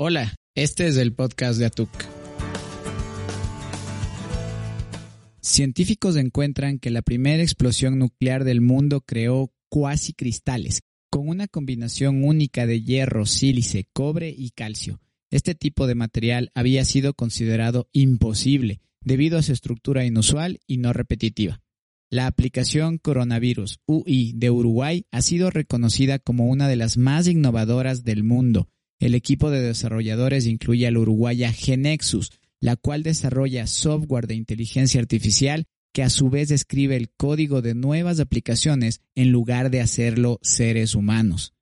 Hola, este es el podcast de Atuk. Científicos encuentran que la primera explosión nuclear del mundo creó cuasi cristales, con una combinación única de hierro, sílice, cobre y calcio. Este tipo de material había sido considerado imposible debido a su estructura inusual y no repetitiva. La aplicación Coronavirus UI de Uruguay ha sido reconocida como una de las más innovadoras del mundo. El equipo de desarrolladores incluye al uruguaya Genexus, la cual desarrolla software de inteligencia artificial que a su vez escribe el código de nuevas aplicaciones en lugar de hacerlo seres humanos.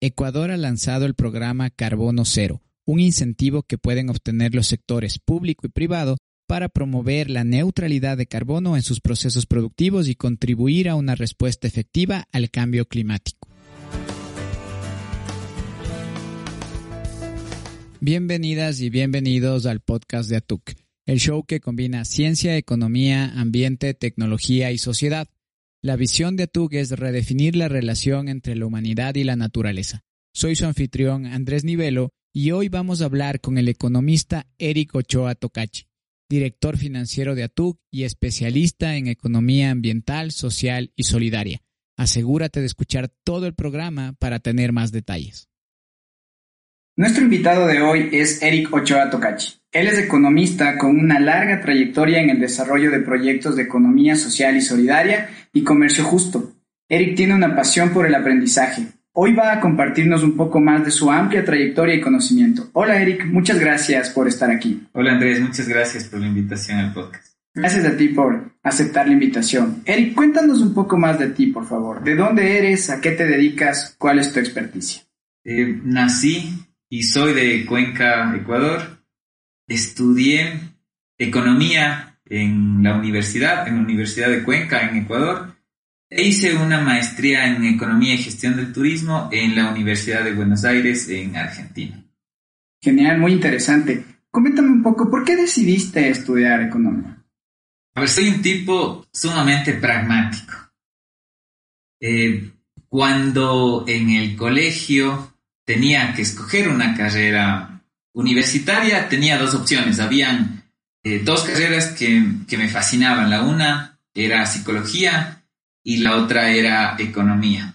Ecuador ha lanzado el programa Carbono Cero, un incentivo que pueden obtener los sectores público y privado para promover la neutralidad de carbono en sus procesos productivos y contribuir a una respuesta efectiva al cambio climático. Bienvenidas y bienvenidos al podcast de ATUC, el show que combina ciencia, economía, ambiente, tecnología y sociedad. La visión de ATUC es redefinir la relación entre la humanidad y la naturaleza. Soy su anfitrión Andrés Nivelo y hoy vamos a hablar con el economista Eric Ochoa Tocachi director financiero de ATUC y especialista en economía ambiental, social y solidaria. Asegúrate de escuchar todo el programa para tener más detalles. Nuestro invitado de hoy es Eric Ochoa Tocachi. Él es economista con una larga trayectoria en el desarrollo de proyectos de economía social y solidaria y comercio justo. Eric tiene una pasión por el aprendizaje, Hoy va a compartirnos un poco más de su amplia trayectoria y conocimiento. Hola Eric, muchas gracias por estar aquí. Hola Andrés, muchas gracias por la invitación al podcast. Gracias a ti por aceptar la invitación. Eric, cuéntanos un poco más de ti, por favor. ¿De dónde eres? ¿A qué te dedicas? ¿Cuál es tu experticia? Eh, nací y soy de Cuenca, Ecuador. Estudié economía en la universidad, en la Universidad de Cuenca, en Ecuador. E hice una maestría en Economía y Gestión del Turismo en la Universidad de Buenos Aires, en Argentina. Genial, muy interesante. Coméntame un poco, ¿por qué decidiste estudiar economía? A ver, soy un tipo sumamente pragmático. Eh, cuando en el colegio tenía que escoger una carrera universitaria, tenía dos opciones. Habían eh, dos carreras que, que me fascinaban. La una era psicología y la otra era economía.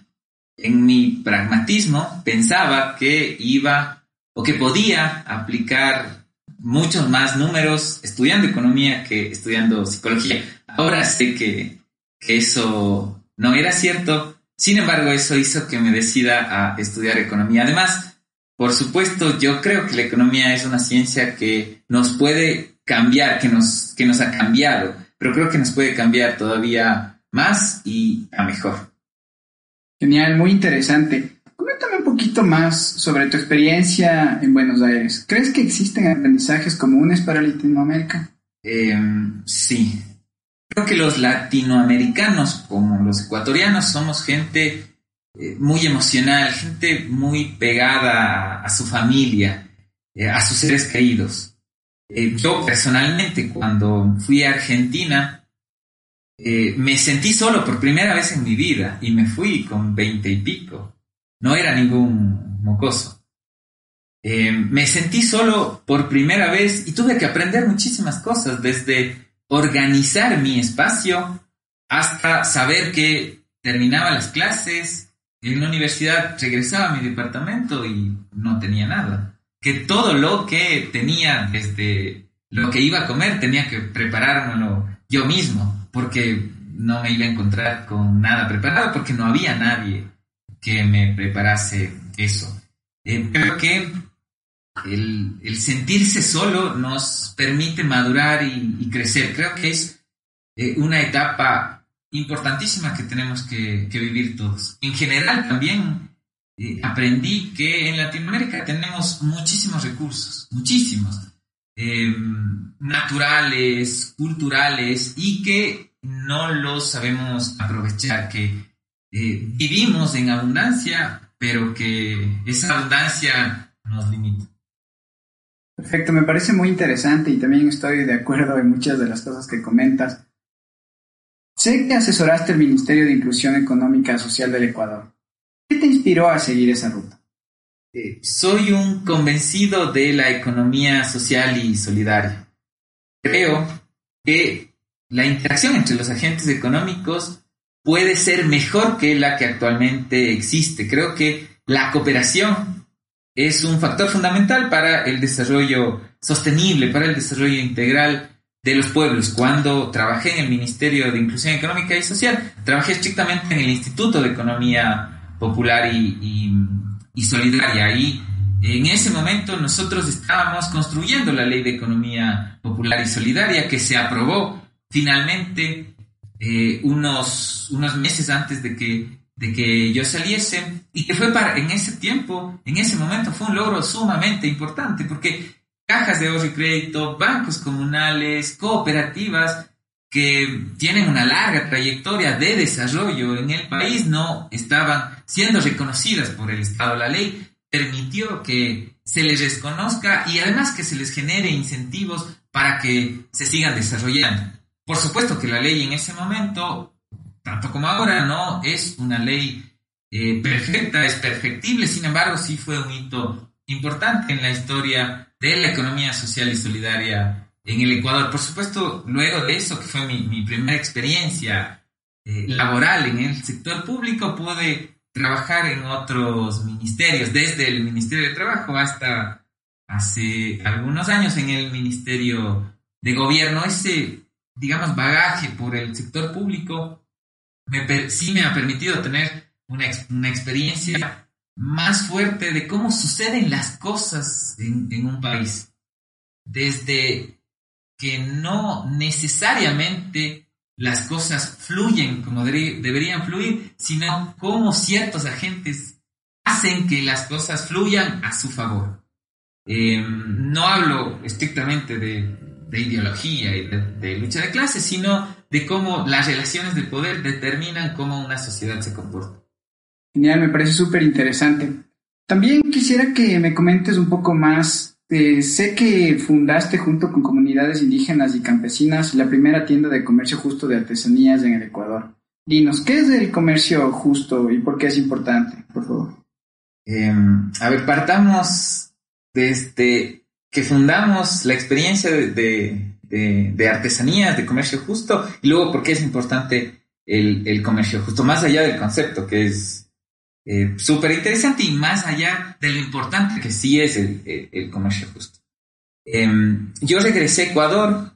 En mi pragmatismo pensaba que iba o que podía aplicar muchos más números estudiando economía que estudiando psicología. Ahora sé que, eso no era cierto, sin embargo eso hizo que me decida a estudiar economía. Además, por supuesto, yo creo que la economía es una ciencia que nos puede cambiar, que nos, que nos ha cambiado, pero creo que nos puede cambiar todavía más y a mejor. Genial, muy interesante. Coméntame un poquito más sobre tu experiencia en Buenos Aires. ¿Crees que existen aprendizajes comunes para Latinoamérica? Em, sí. Creo que los latinoamericanos, como los ecuatorianos, somos gente eh, muy emocional, gente muy pegada a, su familia, eh, a sus seres queridos. Eh, yo personalmente, cuando fui a Argentina, me sentí solo por primera vez en mi vida y me fui con veinte y pico. No era ningún mocoso. Me sentí solo por primera vez y tuve que aprender muchísimas cosas, desde organizar mi espacio hasta saber que terminaba las clases, en la universidad regresaba a mi departamento y no tenía nada. Que todo lo que tenía desde lo que iba a comer tenía que preparármelo yo mismo porque no me iba a encontrar con nada preparado, porque no había nadie que me preparase eso. Eh, creo que el, sentirse solo nos permite madurar y, crecer. Creo que es eh, una etapa importantísima que tenemos que, vivir todos. En general también eh, aprendí que en Latinoamérica tenemos muchísimos recursos, muchísimos. Em, naturales, culturales y que no los sabemos aprovechar, que eh, vivimos en abundancia, pero que esa abundancia nos limita. Perfecto, me parece muy interesante y también estoy de acuerdo en muchas de las cosas que comentas. Sé que asesoraste el Ministerio de Inclusión Económica Social del Ecuador. ¿Qué te inspiró a seguir esa ruta? eh, soy un convencido de la economía social y solidaria. Creo que la interacción entre los agentes económicos puede ser mejor que la que actualmente existe. Creo que la cooperación es un factor fundamental para el desarrollo sostenible, para el desarrollo integral de los pueblos. Cuando trabajé en el Ministerio de Inclusión Económica y Social, trabajé estrictamente en el Instituto de Economía Popular y, solidaria. Y en ese momento nosotros estábamos construyendo la ley de economía popular y solidaria que se aprobó finalmente eh, unos, unos meses antes de que, de que yo saliese y que fue para, en ese tiempo, en ese momento fue un logro sumamente importante porque cajas de ahorro y crédito, bancos comunales, cooperativas que tienen una larga trayectoria de desarrollo en el país no estaban siendo reconocidas por el Estado. La ley permitió que se les reconozca y además que se les genere incentivos para que se sigan desarrollando. Por supuesto que la ley en ese momento, tanto como ahora, no es una ley eh, perfecta, es perfectible, sin embargo sí fue un hito importante en la historia de la economía social y solidaria en el Ecuador. Por supuesto, luego de eso, que fue mi, primera experiencia eh, laboral en el sector público, pude trabajar en otros ministerios, desde el Ministerio de Trabajo hasta hace algunos años en el Ministerio de Gobierno. Ese, digamos, bagaje por el sector público me, sí me ha permitido tener una, experiencia más fuerte de cómo suceden las cosas en, en un país. Desde que no necesariamente las cosas fluyen como deberían fluir, sino cómo ciertos agentes hacen que las cosas fluyan a su favor. Em, no hablo estrictamente de, ideología y de, de, lucha de clases, sino de cómo las relaciones de poder determinan cómo una sociedad se comporta. Genial, me parece súper interesante. También quisiera que me comentes un poco más eh, sé que fundaste junto con comunidades indígenas y campesinas la primera tienda de comercio justo de artesanías en el Ecuador. Dinos, ¿qué es el comercio justo y por qué es importante, por favor? Em, a ver, partamos desde que fundamos la experiencia de, artesanías, de comercio justo, y luego por qué es importante el, el comercio justo, más allá del concepto que es eh, súper interesante y más allá de lo importante que sí es el, comercio justo. Em, yo regresé a Ecuador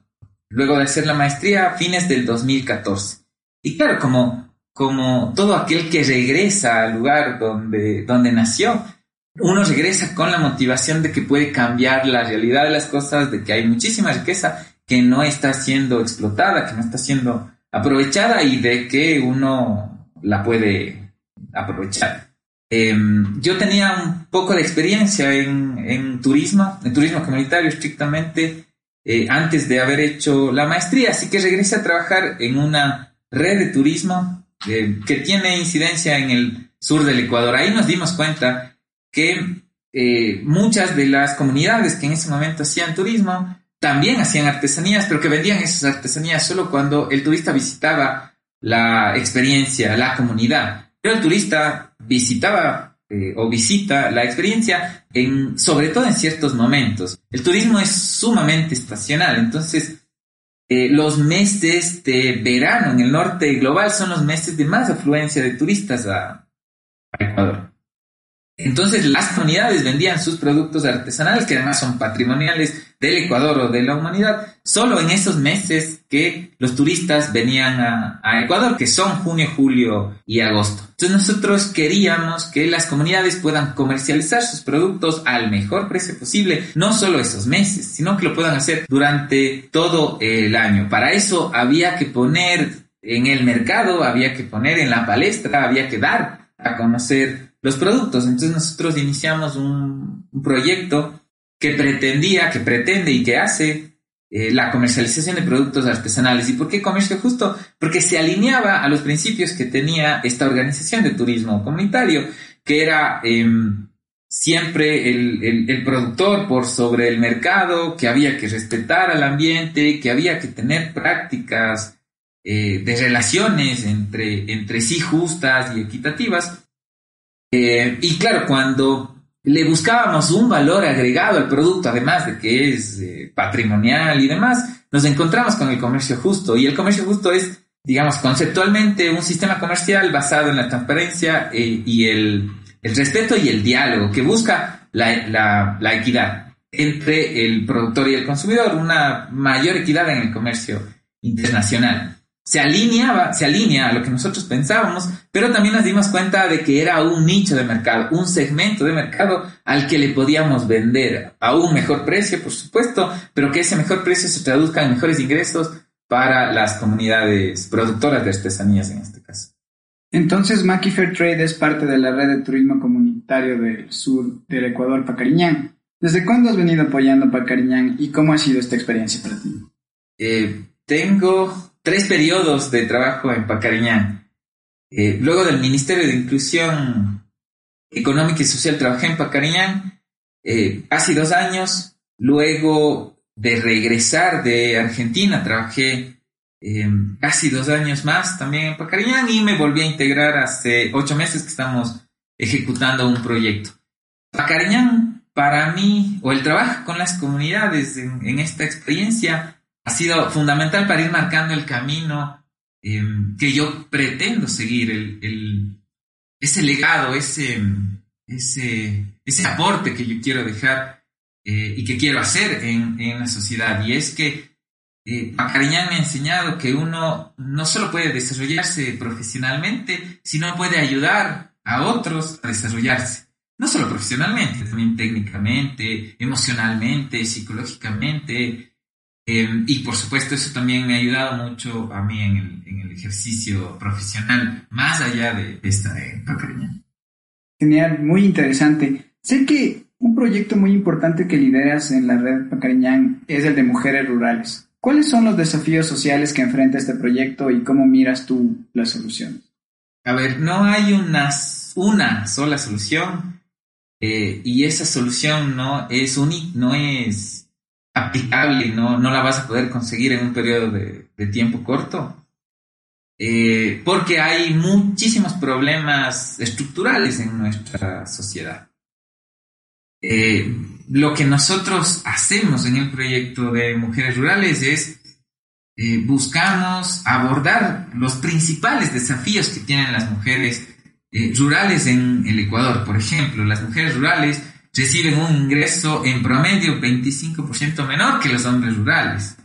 luego de hacer la maestría a fines del 2014. Y claro, como, como todo aquel que regresa al lugar donde, donde nació, uno regresa con la motivación de que puede cambiar la realidad de las cosas, de que hay muchísima riqueza que no está siendo explotada, que no está siendo aprovechada y de que uno la puede aprovechar. Em, yo tenía un poco de experiencia en, turismo, en turismo comunitario estrictamente, eh, antes de haber hecho la maestría, así que regresé a trabajar en una red de turismo eh, que tiene incidencia en el sur del Ecuador. Ahí nos dimos cuenta que eh, muchas de las comunidades que en ese momento hacían turismo también hacían artesanías, pero que vendían esas artesanías solo cuando el turista visitaba la experiencia, la comunidad. Pero el turista visitaba eh, o visita la experiencia en, sobre todo en ciertos momentos. El turismo es sumamente estacional, entonces eh, los meses de verano en el norte global son los meses de más afluencia de turistas a Ecuador. Entonces las comunidades vendían sus productos artesanales, que además son patrimoniales del Ecuador o de la humanidad, solo en esos meses que los turistas venían a, Ecuador, que son junio, julio y agosto. Entonces nosotros queríamos que las comunidades puedan comercializar sus productos al mejor precio posible, no solo esos meses, sino que lo puedan hacer durante todo el año. Para eso había que poner en el mercado, había que poner en la palestra, había que dar a conocer los productos. Entonces nosotros iniciamos un, proyecto que pretendía, que pretende y que hace eh, la comercialización de productos artesanales. ¿Y por qué comercio justo? Porque se alineaba a los principios que tenía esta organización de turismo comunitario, que era em, siempre el, productor por sobre el mercado, que había que respetar al ambiente, que había que tener prácticas eh, de relaciones entre, entre sí justas y equitativas. Eh, y claro, cuando le buscábamos un valor agregado al producto, además de que es eh, patrimonial y demás, nos encontramos con el comercio justo. Y el comercio justo es, digamos, conceptualmente un sistema comercial basado en la transparencia eh, y el, respeto y el diálogo, que busca la, la equidad entre el productor y el consumidor, una mayor equidad en el comercio internacional se alineaba, se alinea a lo que nosotros pensábamos, pero también nos dimos cuenta de que era un nicho de mercado, un segmento de mercado al que le podíamos vender a un mejor precio, por supuesto, pero que ese mejor precio se traduzca en mejores ingresos para las comunidades productoras de artesanías en este caso. Entonces, Maki Fair Trade es parte de la red de turismo comunitario del sur del Ecuador, Pacariñán. ¿Desde cuándo has venido apoyando Pacariñán y cómo ha sido esta experiencia para ti? Eh, tengo tres periodos de trabajo en Pacariñán. Eh, luego del Ministerio de Inclusión Económica y Social trabajé en Pacariñán eh, hace dos años. Luego de regresar de Argentina trabajé em, casi dos años más también en Pacariñán y me volví a integrar hace ocho meses que estamos ejecutando un proyecto. Pacariñán para mí, o el trabajo con las comunidades en esta experiencia, ha sido fundamental para ir marcando el camino em, que yo pretendo seguir, ese legado, ese, ese, ese, aporte que yo quiero dejar eh, y que quiero hacer en, en, la sociedad. Y es que eh, me ha enseñado que uno no solo puede desarrollarse profesionalmente, sino puede ayudar a otros a desarrollarse. No solo profesionalmente, también técnicamente, emocionalmente, psicológicamente, Em, y por supuesto eso también me ha ayudado mucho a mí en el, en el ejercicio profesional, más allá de esta de Genial, muy interesante. Sé que un proyecto muy importante que lideras en la red Pacariñán es el de mujeres rurales. ¿Cuáles son los desafíos sociales que enfrenta este proyecto y cómo miras tú la solución? A ver, no hay una, una sola solución eh, y esa solución no es, única, no es aplicable, no, no la vas a poder conseguir en un periodo de, tiempo corto. Eh, porque hay muchísimos problemas estructurales en nuestra sociedad. Eh, lo que nosotros hacemos en el proyecto de Mujeres Rurales es eh, buscamos abordar los principales desafíos que tienen las mujeres rurales en el Ecuador. Por ejemplo, las mujeres rurales reciben un ingreso en promedio 25% menor que los hombres rurales.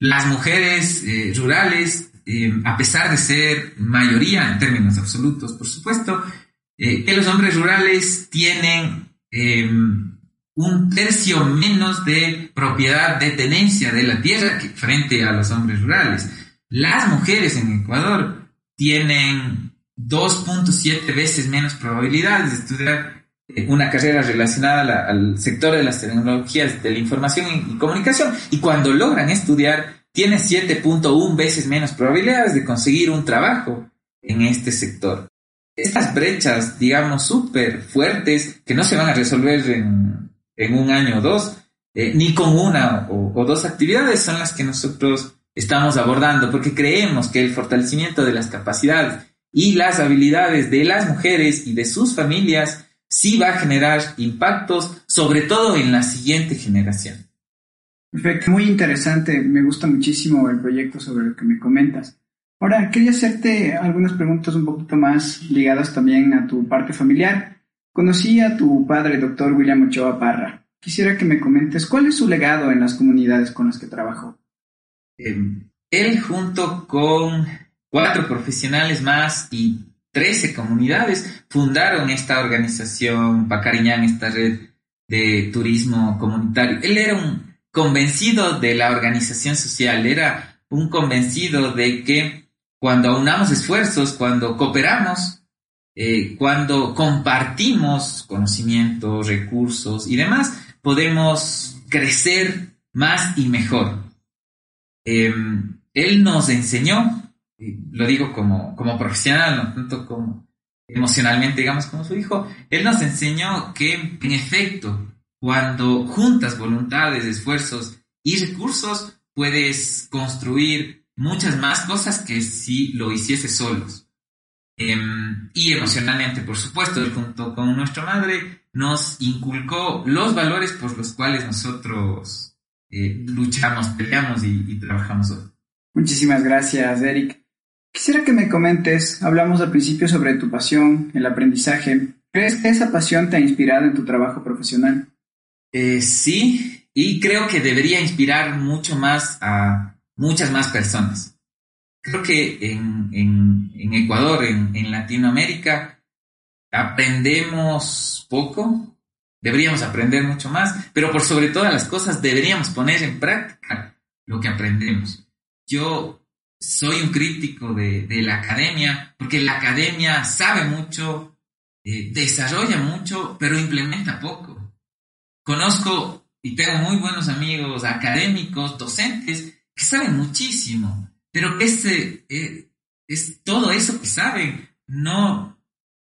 Las mujeres eh, rurales, eh, a pesar de ser mayoría en términos absolutos, por supuesto, eh, que los hombres rurales tienen un tercio menos de propiedad de tenencia de la tierra frente a los hombres rurales. Las mujeres en Ecuador tienen 2.7 veces menos probabilidades de estudiar una carrera relacionada al sector de las tecnologías de la información y, comunicación y cuando logran estudiar tienen 7.1 veces menos probabilidades de conseguir un trabajo en este sector. Estas brechas, digamos, súper fuertes que no se van a resolver en, un año o dos, eh, ni con una o, o dos actividades son las que nosotros estamos abordando, porque creemos que el fortalecimiento de las capacidades y las habilidades de las mujeres y de sus familias sí va a generar impactos, sobre todo en la siguiente generación. Perfecto, muy interesante. Me gusta muchísimo el proyecto sobre lo que me comentas. Ahora, quería hacerte algunas preguntas un poquito más ligadas también a tu parte familiar. Conocí a tu padre, doctor William Ochoa Parra. Quisiera que me comentes cuál es su legado en las comunidades con las que trabajó. Em, él junto con cuatro profesionales más y 13 comunidades fundaron esta organización Pacariñán, esta red de turismo comunitario. Él era un convencido de la organización social, era un convencido de que cuando aunamos esfuerzos, cuando cooperamos, eh, cuando compartimos conocimientos, recursos y demás, podemos crecer más y mejor. Em, él nos enseñó lo digo como, como profesional, no tanto como emocionalmente, digamos, como su hijo, él nos enseñó que, en efecto, cuando juntas voluntades, esfuerzos y recursos, puedes construir muchas más cosas que si lo hicieses solos. Em, y emocionalmente, por supuesto, junto con nuestra madre, nos inculcó los valores por los cuales nosotros eh, luchamos, peleamos y, trabajamos hoy. Muchísimas gracias, Eric. Quisiera que me comentes, hablamos al principio sobre tu pasión, el aprendizaje. ¿Crees que esa pasión te ha inspirado en tu trabajo profesional? Eh, sí, y creo que debería inspirar mucho más a muchas más personas. Creo que en, Ecuador, en, Latinoamérica, aprendemos poco, deberíamos aprender mucho más, pero por sobre todas las cosas deberíamos poner en práctica lo que aprendemos. Yo soy un crítico de, la academia, porque la academia sabe mucho, eh, desarrolla mucho, pero implementa poco. Conozco y tengo muy buenos amigos académicos, docentes, que saben muchísimo, pero ese, eh, es todo eso que saben, no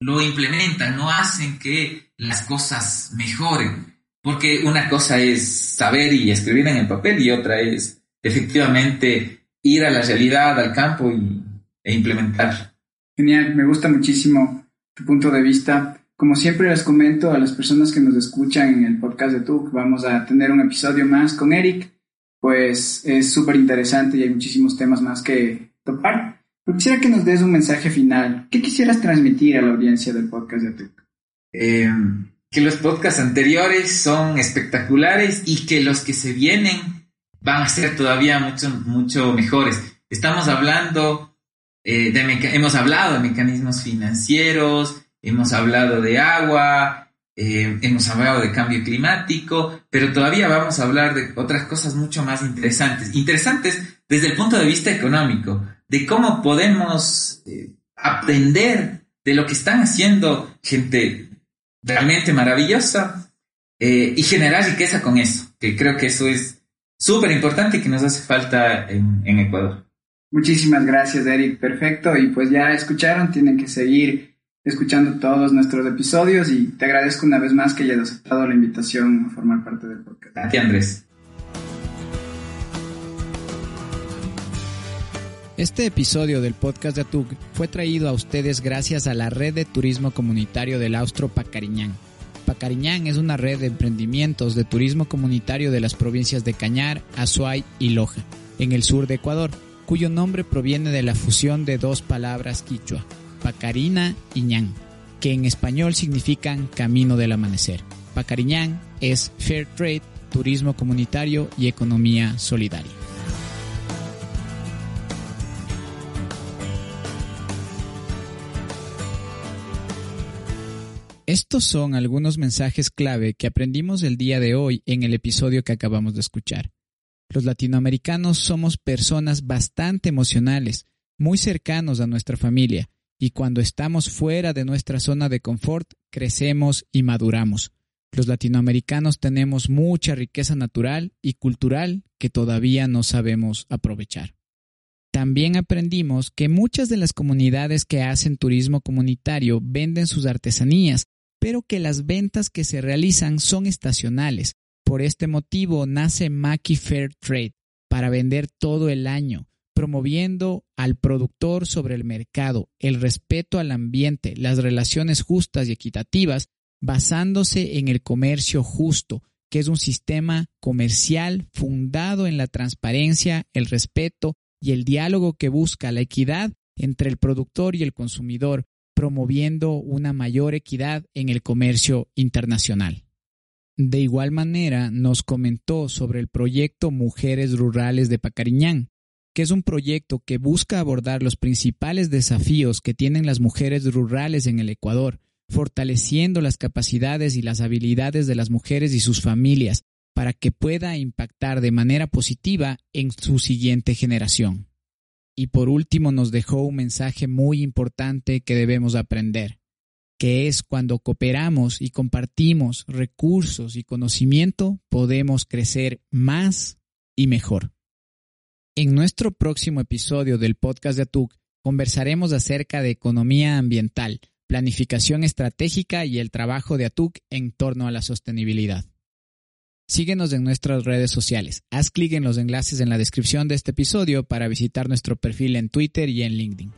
lo implementan, no hacen que las cosas mejoren. Porque una cosa es saber y escribir en el papel y otra es efectivamente ir a la realidad, al campo y, e implementar. Genial, me gusta muchísimo tu punto de vista. Como siempre les comento a las personas que nos escuchan en el podcast de TUC, vamos a tener un episodio más con Eric pues es súper interesante y hay muchísimos temas más que topar. Pero quisiera que nos des un mensaje final. ¿Qué quisieras transmitir a la audiencia del podcast de Atuk? Eh, que los podcasts anteriores son espectaculares y que los que se vienen van a ser todavía mucho, mucho mejores. Estamos hablando, eh, de hemos hablado de mecanismos financieros, hemos hablado de agua, eh, hemos hablado de cambio climático, pero todavía vamos a hablar de otras cosas mucho más interesantes. Interesantes desde el punto de vista económico, de cómo podemos eh, aprender de lo que están haciendo gente realmente maravillosa eh, y generar riqueza con eso, que creo que eso es súper importante y que nos hace falta en, en Ecuador. Muchísimas gracias, Eric. Perfecto. Y pues ya escucharon, tienen que seguir escuchando todos nuestros episodios y te agradezco una vez más que hayas aceptado la invitación a formar parte del podcast. Gracias, Andrés. Este episodio del podcast de ATUG fue traído a ustedes gracias a la red de turismo comunitario del Austro Pacariñán. Pacariñán es una red de emprendimientos de turismo comunitario de las provincias de Cañar, Azuay y Loja, en el sur de Ecuador, cuyo nombre proviene de la fusión de dos palabras quichua, Pacarina y Ñan, que en español significan Camino del Amanecer. Pacariñán es Fair Trade, Turismo Comunitario y Economía Solidaria. Estos son algunos mensajes clave que aprendimos el día de hoy en el episodio que acabamos de escuchar. Los latinoamericanos somos personas bastante emocionales, muy cercanos a nuestra familia, y cuando estamos fuera de nuestra zona de confort, crecemos y maduramos. Los latinoamericanos tenemos mucha riqueza natural y cultural que todavía no sabemos aprovechar. También aprendimos que muchas de las comunidades que hacen turismo comunitario venden sus artesanías, pero que las ventas que se realizan son estacionales. Por este motivo nace Maki Fair Trade, para vender todo el año, promoviendo al productor sobre el mercado, el respeto al ambiente, las relaciones justas y equitativas, basándose en el comercio justo, que es un sistema comercial fundado en la transparencia, el respeto y el diálogo que busca la equidad entre el productor y el consumidor, promoviendo una mayor equidad en el comercio internacional. De igual manera, nos comentó sobre el proyecto Mujeres Rurales de Pacariñán, que es un proyecto que busca abordar los principales desafíos que tienen las mujeres rurales en el Ecuador, fortaleciendo las capacidades y las habilidades de las mujeres y sus familias para que pueda impactar de manera positiva en su siguiente generación. Y por último nos dejó un mensaje muy importante que debemos aprender, que es cuando cooperamos y compartimos recursos y conocimiento podemos crecer más y mejor. En nuestro próximo episodio del podcast de ATUC conversaremos acerca de economía ambiental, planificación estratégica y el trabajo de ATUC en torno a la sostenibilidad. Síguenos en nuestras redes sociales. Haz clic en los enlaces en la descripción de este episodio para visitar nuestro perfil en Twitter y en LinkedIn.